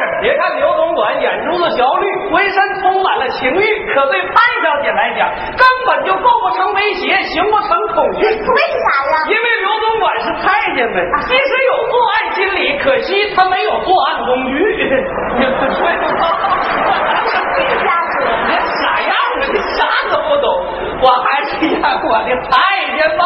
别看刘总管眼珠子焦绿，浑身充满了情欲，可对潘小姐来讲，根本就构不成威胁，行不成恐惧。为啥呀？因为刘总管是太监呗，其实有作案心理，可惜他没有作案工具。你 这下子，你啥样啊？你啥都不懂，我还是演我的太监吧。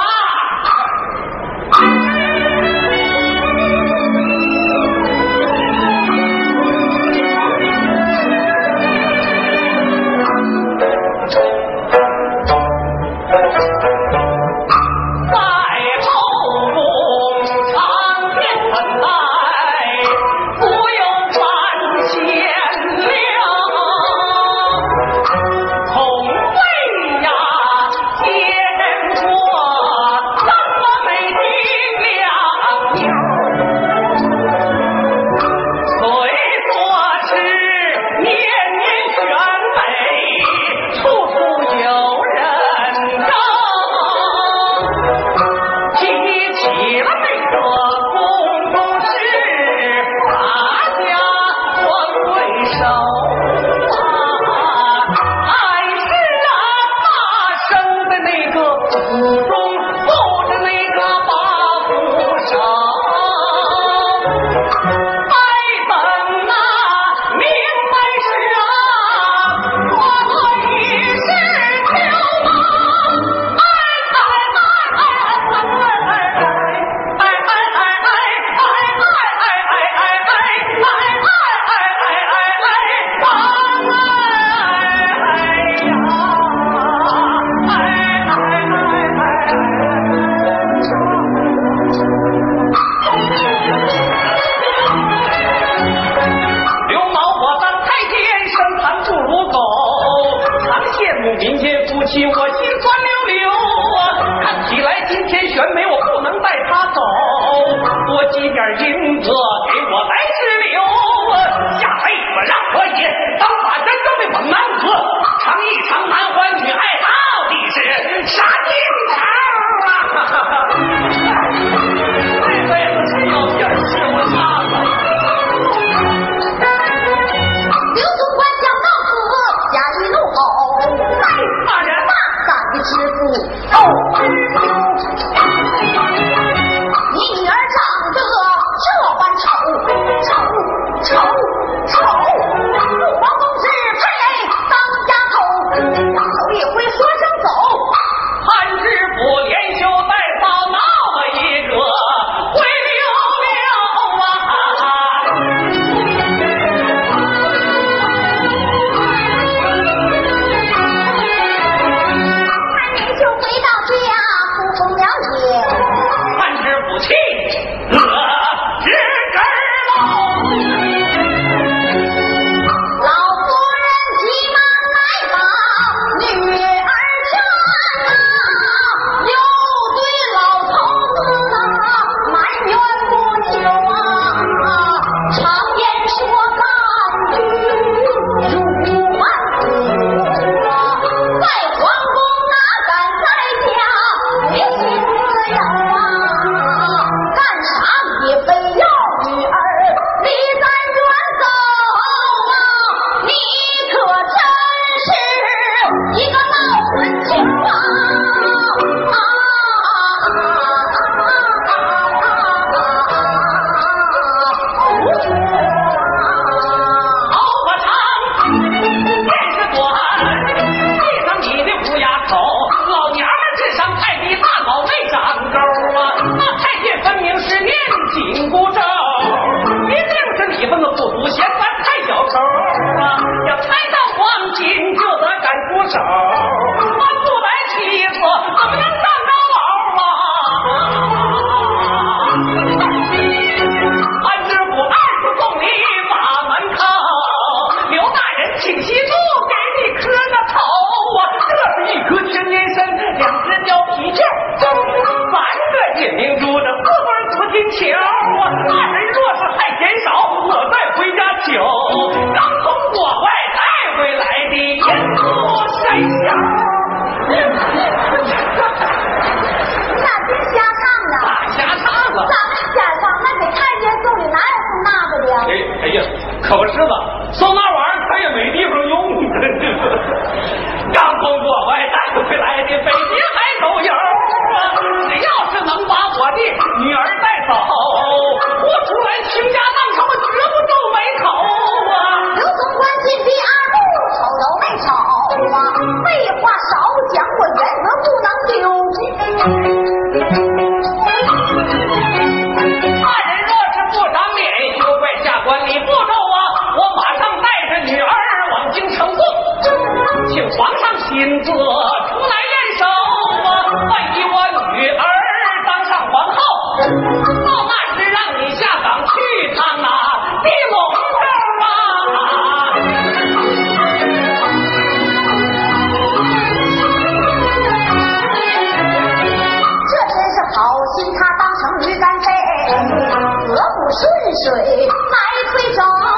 水来推舟啊！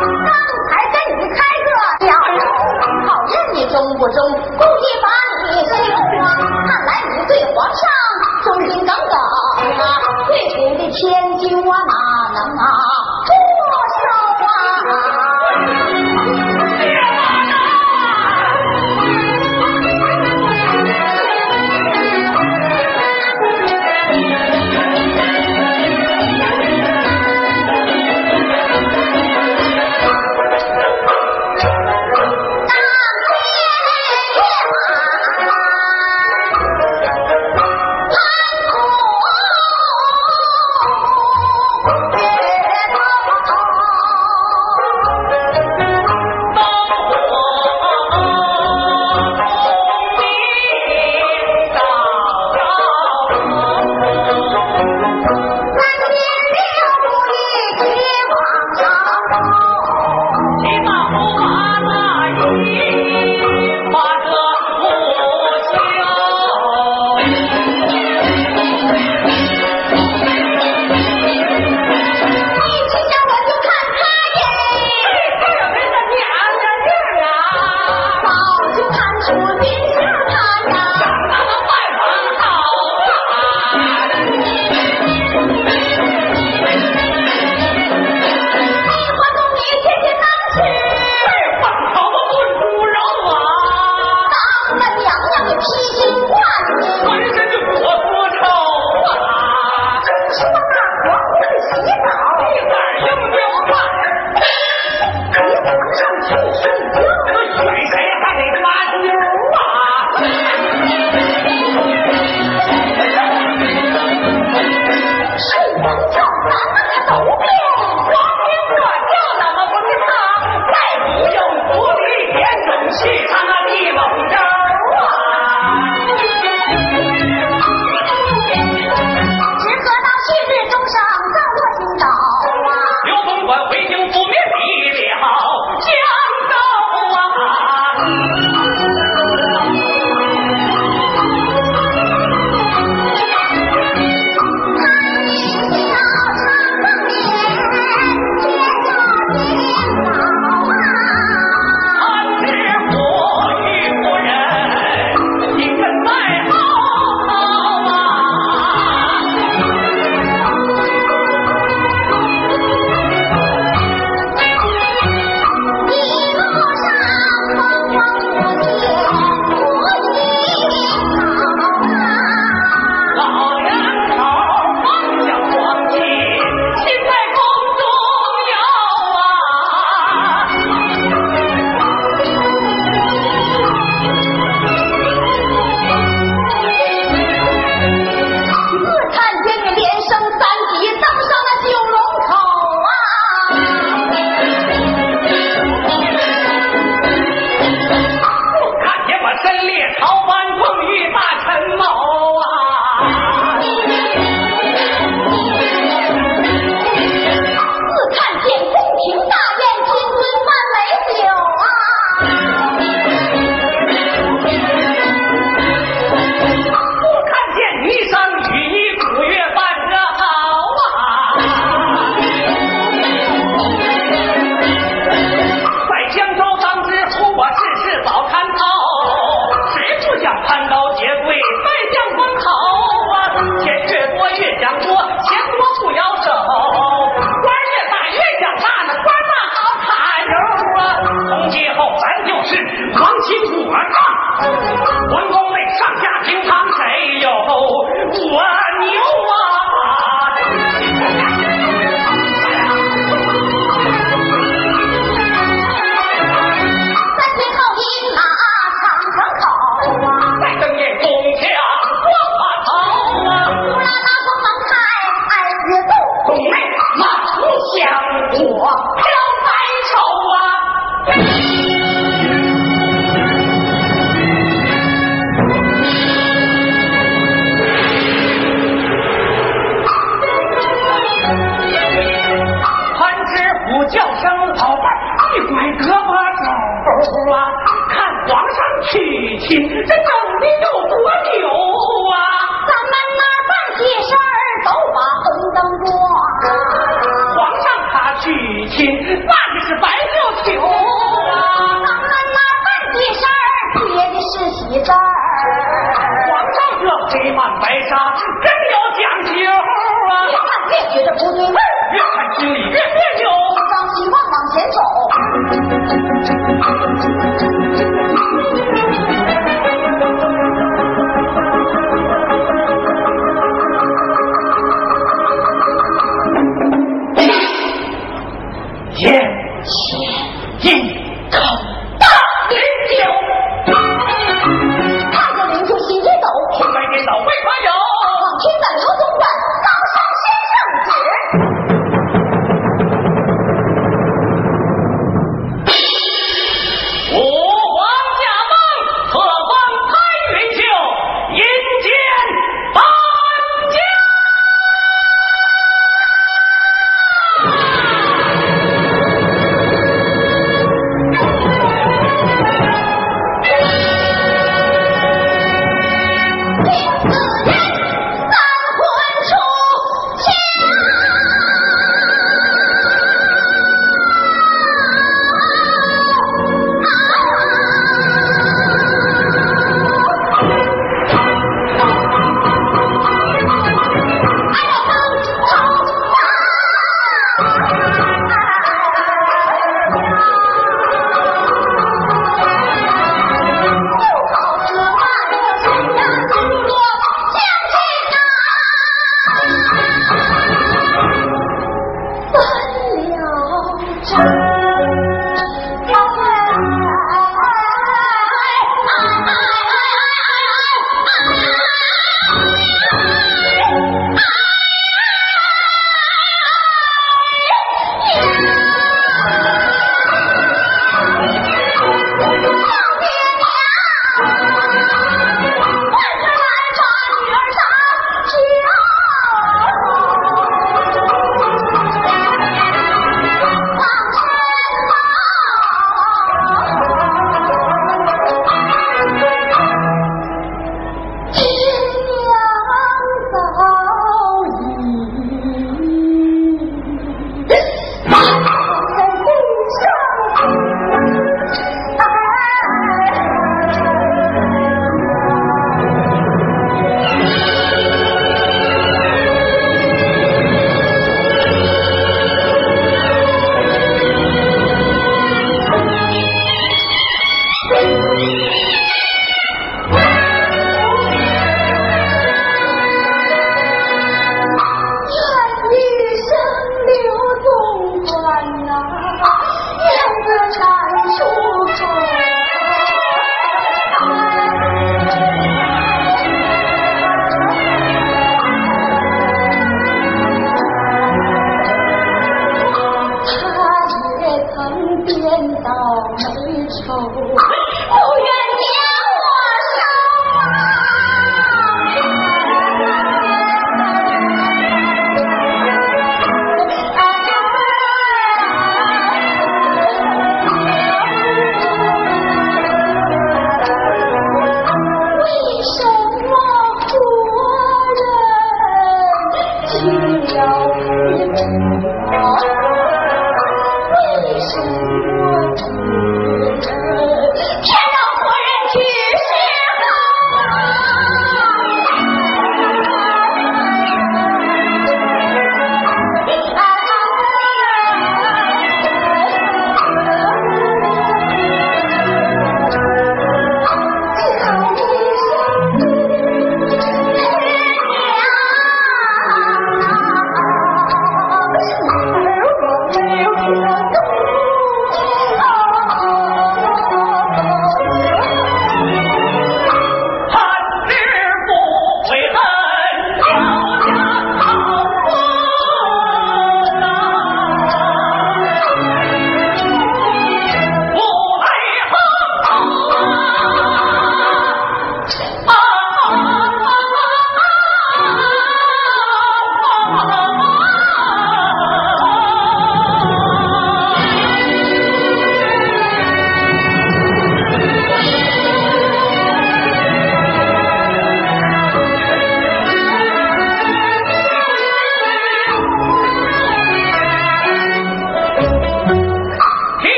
刚才跟你开个小口，好认你忠不忠，故意把你休啊！看来你对皇上忠心耿耿啊，贵府的千金我哪能啊？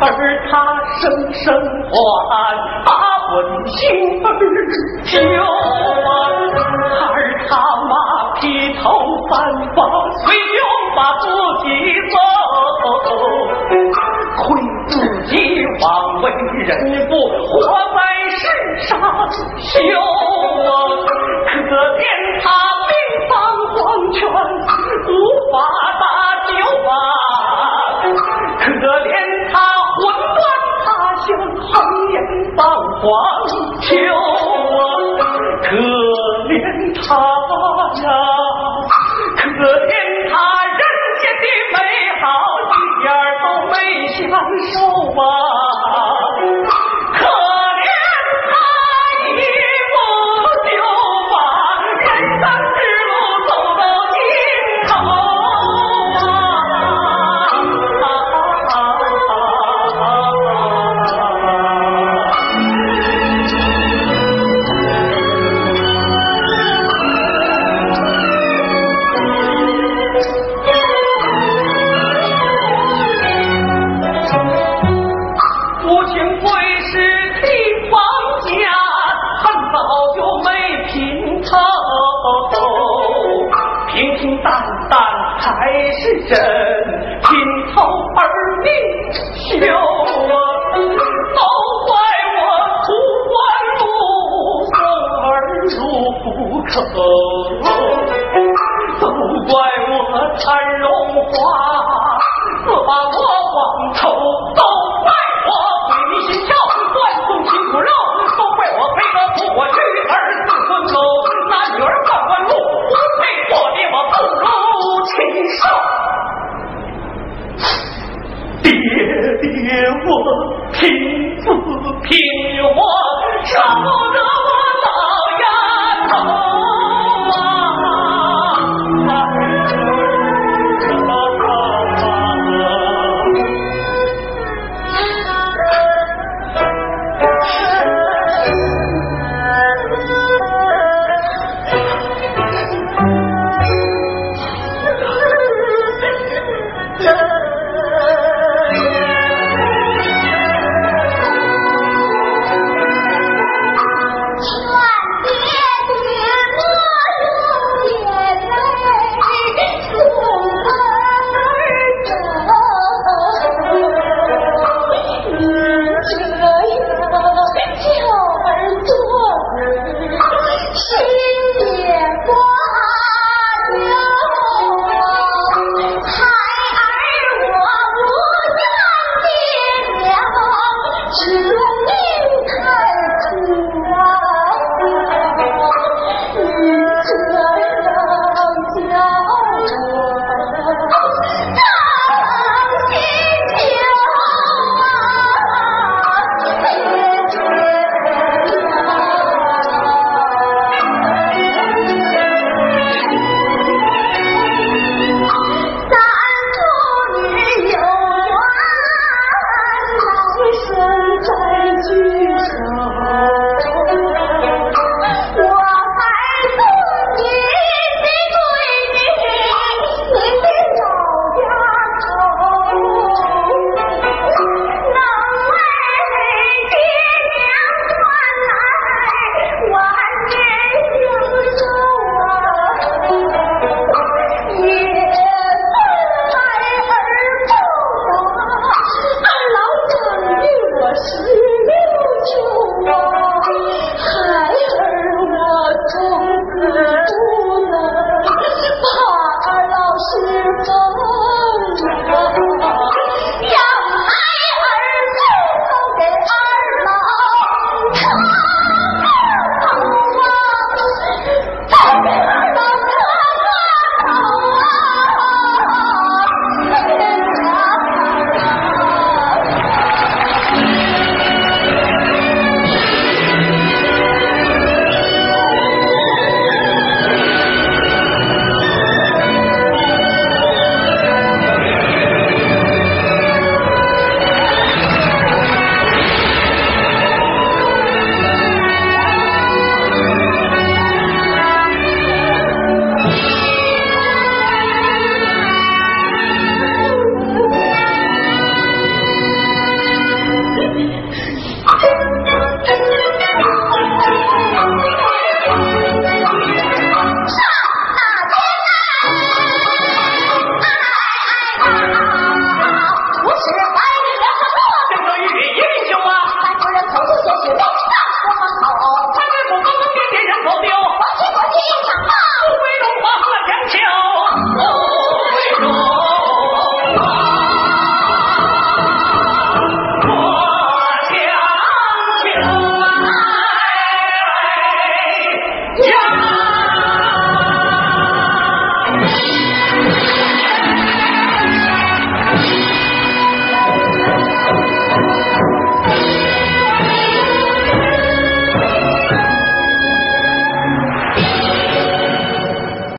孩儿他声声唤，把问心儿。孩儿他妈披头散发，随有把自己走，亏自己枉为人父，活在世上羞。可怜他。我。